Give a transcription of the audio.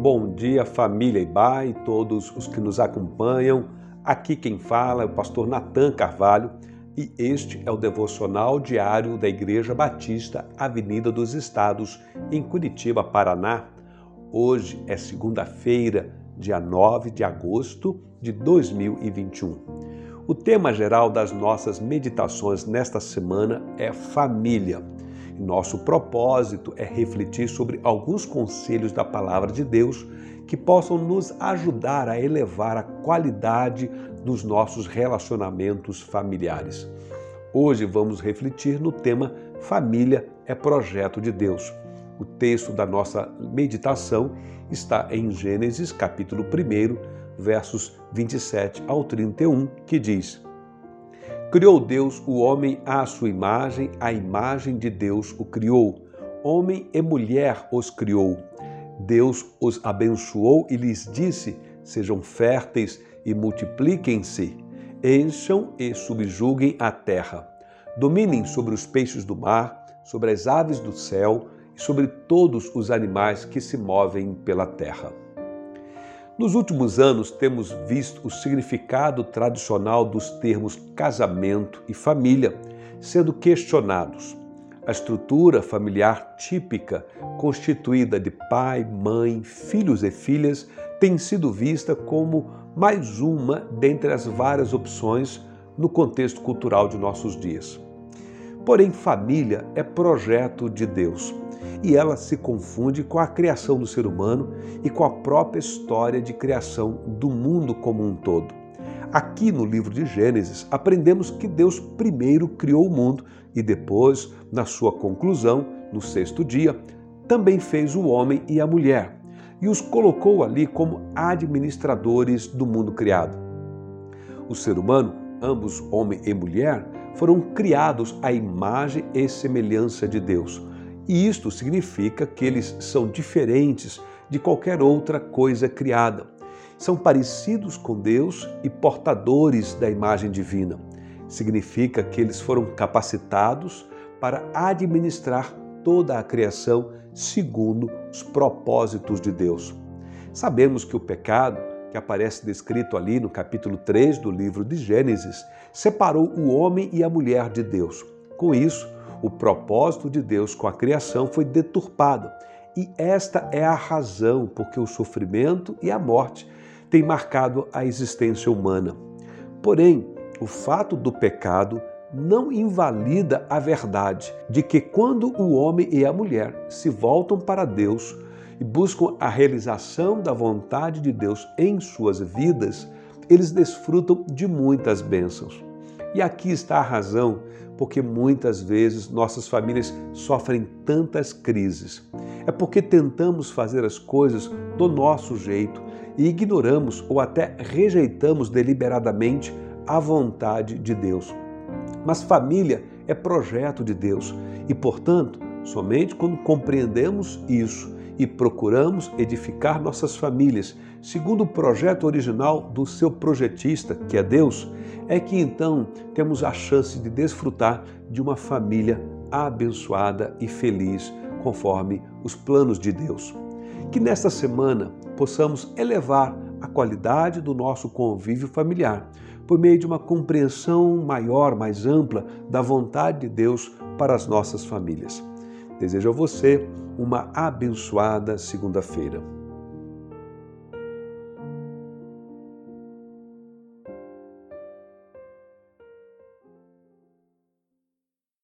Bom dia, família Ibá e todos os que nos acompanham. Aqui quem fala é o pastor Natan Carvalho e este é o devocional diário da Igreja Batista Avenida dos Estados, em Curitiba, Paraná. Hoje é segunda-feira, dia 9 de agosto de 2021. O tema geral das nossas meditações nesta semana é família. Nosso propósito é refletir sobre alguns conselhos da palavra de Deus que possam nos ajudar a elevar a qualidade dos nossos relacionamentos familiares. Hoje vamos refletir no tema Família é projeto de Deus. O texto da nossa meditação está em Gênesis, capítulo 1, versos 27 ao 31, que diz: Criou Deus o homem à sua imagem, a imagem de Deus o criou. Homem e mulher os criou. Deus os abençoou e lhes disse: Sejam férteis e multipliquem-se, encham e subjuguem a terra. Dominem sobre os peixes do mar, sobre as aves do céu e sobre todos os animais que se movem pela terra. Nos últimos anos, temos visto o significado tradicional dos termos casamento e família sendo questionados. A estrutura familiar típica, constituída de pai, mãe, filhos e filhas, tem sido vista como mais uma dentre as várias opções no contexto cultural de nossos dias. Porém, família é projeto de Deus e ela se confunde com a criação do ser humano e com a própria história de criação do mundo como um todo. Aqui no livro de Gênesis, aprendemos que Deus primeiro criou o mundo e depois, na sua conclusão, no sexto dia, também fez o homem e a mulher e os colocou ali como administradores do mundo criado. O ser humano, ambos homem e mulher, foram criados à imagem e semelhança de Deus e isto significa que eles são diferentes de qualquer outra coisa criada. São parecidos com Deus e portadores da imagem divina. Significa que eles foram capacitados para administrar toda a criação segundo os propósitos de Deus. Sabemos que o pecado, que aparece descrito ali no capítulo 3 do livro de Gênesis, separou o homem e a mulher de Deus. Com isso, o propósito de Deus com a criação foi deturpado. E esta é a razão porque o sofrimento e a morte têm marcado a existência humana. Porém, o fato do pecado não invalida a verdade de que quando o homem e a mulher se voltam para Deus e buscam a realização da vontade de Deus em suas vidas, eles desfrutam de muitas bênçãos. E aqui está a razão porque muitas vezes nossas famílias sofrem tantas crises. É porque tentamos fazer as coisas do nosso jeito e ignoramos ou até rejeitamos deliberadamente a vontade de Deus. Mas família é projeto de Deus e, portanto, somente quando compreendemos isso e procuramos edificar nossas famílias segundo o projeto original do seu projetista, que é Deus, é que então temos a chance de desfrutar de uma família abençoada e feliz, conforme os planos de Deus. Que nesta semana possamos elevar a qualidade do nosso convívio familiar por meio de uma compreensão maior, mais ampla da vontade de Deus para as nossas famílias. Desejo a você uma abençoada segunda-feira.